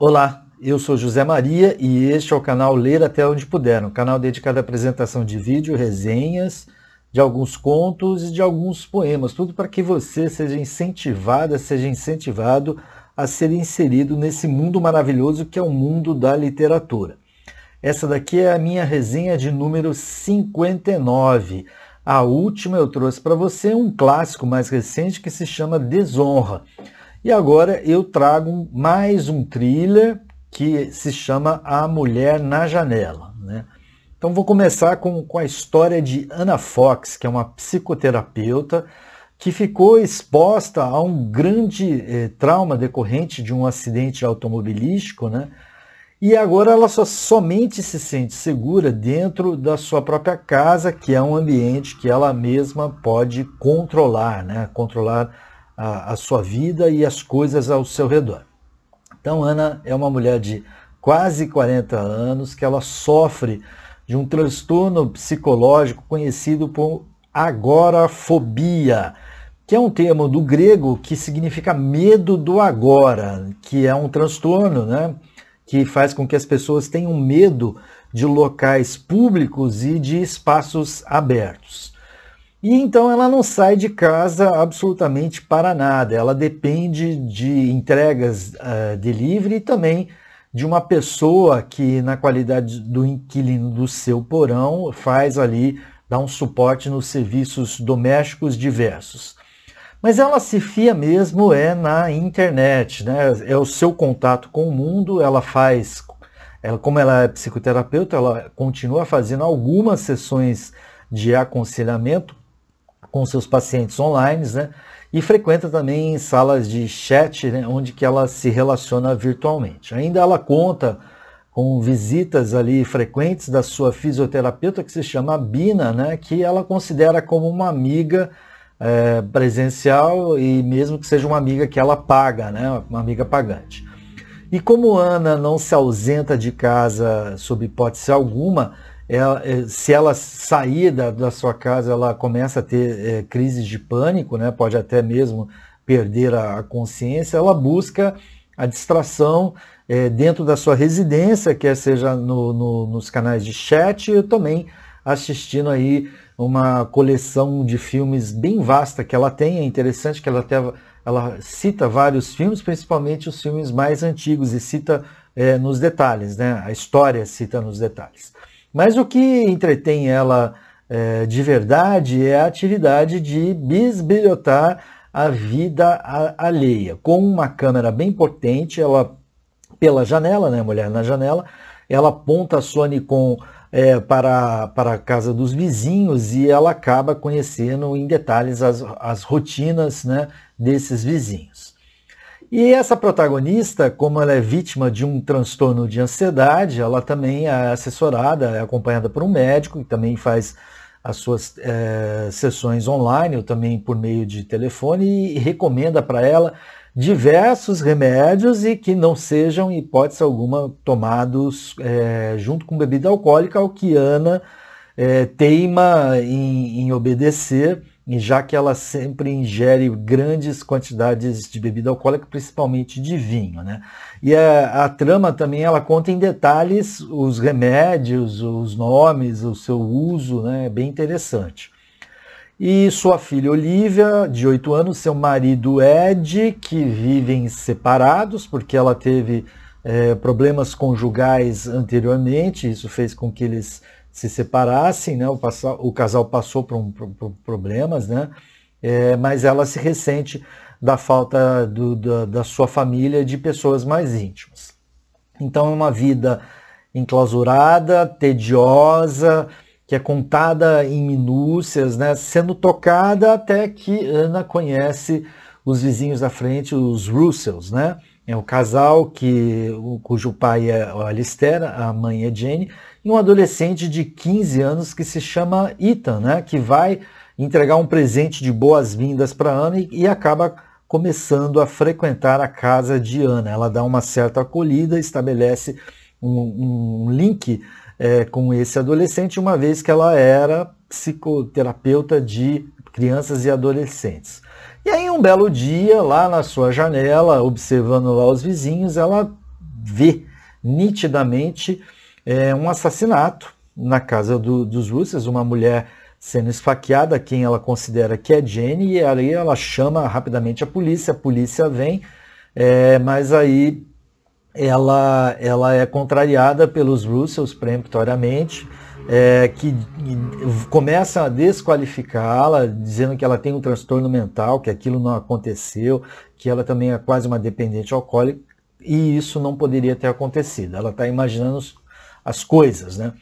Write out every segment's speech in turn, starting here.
Olá, eu sou José Maria e este é o canal Ler Até Onde Puder, um canal dedicado à apresentação de vídeo, resenhas, de alguns contos e de alguns poemas, tudo para que você seja incentivada, seja incentivado a ser inserido nesse mundo maravilhoso que é o mundo da literatura. Essa daqui é a minha resenha de número 59. A última eu trouxe para você um clássico mais recente que se chama Desonra. E agora eu trago mais um thriller que se chama A Mulher na Janela. Né? Então vou começar com, com a história de Anna Fox, que é uma psicoterapeuta que ficou exposta a um grande eh, trauma decorrente de um acidente automobilístico, né? E agora ela só, somente se sente segura dentro da sua própria casa, que é um ambiente que ela mesma pode controlar, né? Controlar a, a sua vida e as coisas ao seu redor. Então, Ana é uma mulher de quase 40 anos que ela sofre de um transtorno psicológico conhecido por agorafobia, que é um termo do grego que significa medo do agora, que é um transtorno, né, que faz com que as pessoas tenham medo de locais públicos e de espaços abertos. E então ela não sai de casa absolutamente para nada. Ela depende de entregas uh, delivery e também de uma pessoa que, na qualidade do inquilino do seu porão, faz ali, dá um suporte nos serviços domésticos diversos. Mas ela se fia mesmo é na internet, né? É o seu contato com o mundo, ela faz, ela, como ela é psicoterapeuta, ela continua fazendo algumas sessões de aconselhamento com seus pacientes online, né? E frequenta também salas de chat, né, onde que ela se relaciona virtualmente. Ainda ela conta com visitas ali frequentes da sua fisioterapeuta, que se chama Bina, né, que ela considera como uma amiga é, presencial e mesmo que seja uma amiga que ela paga, né, uma amiga pagante. E como Ana não se ausenta de casa sob hipótese alguma, ela, é, se ela sair da, da, sua casa, ela começa a ter é, crises de pânico, né? pode até mesmo perder a, a consciência, ela busca a distração é, dentro da sua residência, quer seja no, no, nos canais de chat e também assistindo aí uma coleção de filmes bem vasta que ela tem. É interessante que ela até ela cita vários filmes, principalmente os filmes mais antigos, e cita é, nos detalhes, né? A história cita nos detalhes. Mas o que entretém ela é, de verdade é a atividade de bisbilhotar a vida alheia. Com uma câmera bem potente, ela, pela janela, né, mulher na janela, ela aponta a Sony com é, para, para a casa dos vizinhos e ela acaba conhecendo em detalhes as, as rotinas né, desses vizinhos. E essa protagonista, como ela é vítima de um transtorno de ansiedade, ela também é assessorada, é acompanhada por um médico, que também faz as suas é, sessões online, ou também por meio de telefone, e recomenda para ela diversos remédios e que não sejam, em hipótese alguma, tomados é, junto com bebida alcoólica, ao que Ana é, teima em, em obedecer já que ela sempre ingere grandes quantidades de bebida alcoólica, principalmente de vinho. Né? E a, a, trama também ela conta em detalhes os remédios, os nomes, o seu uso, né? é bem interessante. E sua filha Olivia, de 8 anos, seu marido Ed, que vivem separados, porque ela teve é, problemas conjugais anteriormente, isso fez com que eles se separassem, né? o, o casal passou por, um, por, problemas, né? É, mas ela se ressente da falta do, da, da sua família de pessoas mais íntimas. Então é uma vida enclausurada, tediosa, que é contada em minúcias, né? sendo tocada até que Ana conhece os vizinhos da frente, os Russells, né? É o casal que, cujo pai é Alistair, a mãe é Jane, um adolescente de 15 anos que se chama Ethan, né, que vai entregar um presente de boas-vindas para Ana e, e, acaba começando a frequentar a casa de Ana. Ela dá uma certa acolhida, estabelece um, um link é, com esse adolescente, uma vez que ela era psicoterapeuta de crianças e adolescentes. E aí, um belo dia, lá na sua janela, observando lá os vizinhos, ela vê nitidamente é, um assassinato na casa do, dos Russos, uma mulher sendo esfaqueada, quem ela considera que é Jenny, e aí ela chama rapidamente a polícia, a polícia vem, é, mas aí ela, ela é contrariada pelos Russos peremptoriamente, é, que começam a desqualificá-la, dizendo que ela tem um transtorno mental, que aquilo não aconteceu, que ela também é quase uma dependente alcoólica, e isso não poderia ter acontecido. Ela está imaginando as coisas, né?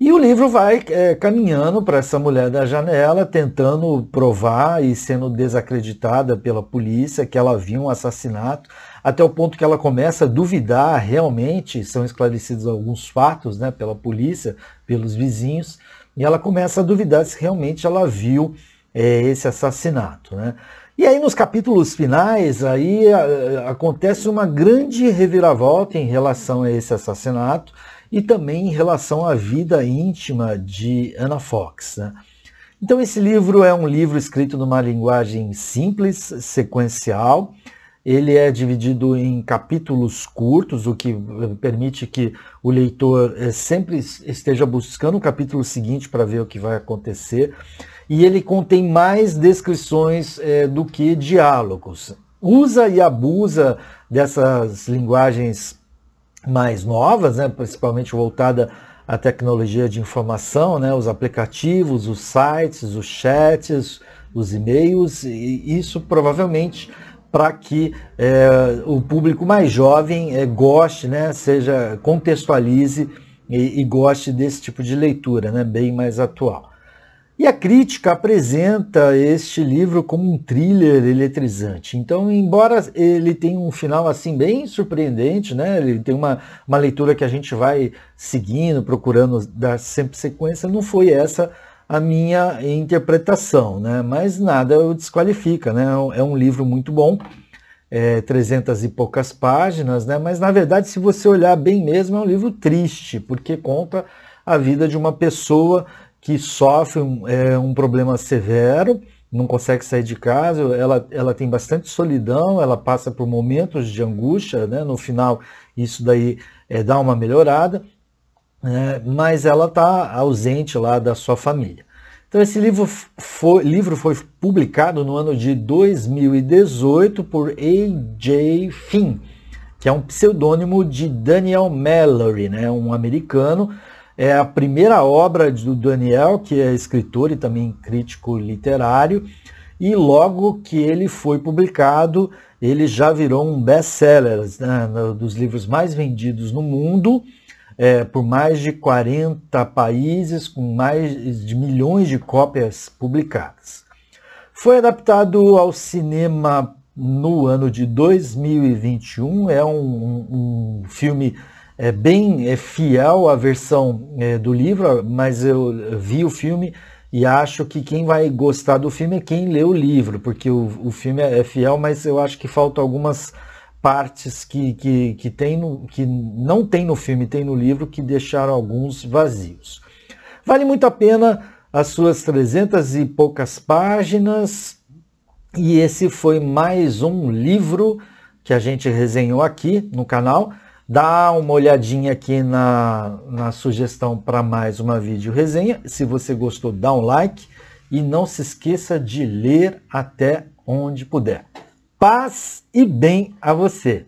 E o livro vai é, caminhando para essa mulher da janela, tentando provar e sendo desacreditada pela polícia que ela viu um assassinato, até o ponto que ela começa a duvidar realmente, são esclarecidos alguns fatos né, pela polícia, pelos vizinhos, e ela começa a duvidar se realmente ela viu é, esse assassinato. Né? E aí nos capítulos finais aí a, acontece uma grande reviravolta em relação a esse assassinato, e também em relação à vida íntima de Anna Fox. Né? Então, esse livro é um livro escrito numa linguagem simples, sequencial. Ele é dividido em capítulos curtos, o que permite que o leitor eh, sempre esteja buscando o capítulo seguinte para ver o que vai acontecer. E ele contém mais descrições é, do que diálogos. Usa e abusa dessas linguagens mais novas, né, principalmente voltada à tecnologia de informação, né, os aplicativos, os sites, os chats, os e-mails, e isso provavelmente para que é, o público mais jovem é, goste, né, seja contextualize e, e, goste desse tipo de leitura, né, bem mais atual. E a crítica apresenta este livro como um thriller eletrizante. Então, embora ele tenha um final assim bem surpreendente, né? Ele tem uma, uma leitura que a gente vai seguindo, procurando dar sempre sequência, não foi essa a minha interpretação, né? Mas nada o desqualifica, né? É um livro muito bom, é, 300 e poucas páginas, né? Mas na verdade, se você olhar bem mesmo, é um livro triste, porque conta a vida de uma pessoa que sofre um, é, um problema severo, não consegue sair de casa, ela, ela tem bastante solidão, ela passa por momentos de angústia, né? no final isso daí é, dá uma melhorada, né? mas ela está ausente lá da sua família. Então esse livro foi, livro foi publicado no ano de 2018 por A.J. Finn, que é um pseudônimo de Daniel Mallory, né? um americano é a primeira obra do Daniel, que é escritor e também crítico literário, e logo que ele foi publicado, ele já virou um best-seller, né, dos livros mais vendidos no mundo, é, por mais de 40 países, com mais de milhões de cópias publicadas. Foi adaptado ao cinema no ano de 2021, é um, um filme é bem é fiel à versão é, do livro, mas eu vi o filme e acho que quem vai gostar do filme é quem lê o livro, porque o, o filme é fiel, mas eu acho que faltam algumas partes que, que, que, tem no, que não tem no filme, tem no livro, que deixaram alguns vazios. Vale muito a pena as suas 300 e poucas páginas, e esse foi mais um livro que a gente resenhou aqui no canal. Dá uma olhadinha aqui na, na sugestão para mais uma vídeo resenha. Se você gostou, dá um like e não se esqueça de ler até onde puder. Paz e bem a você!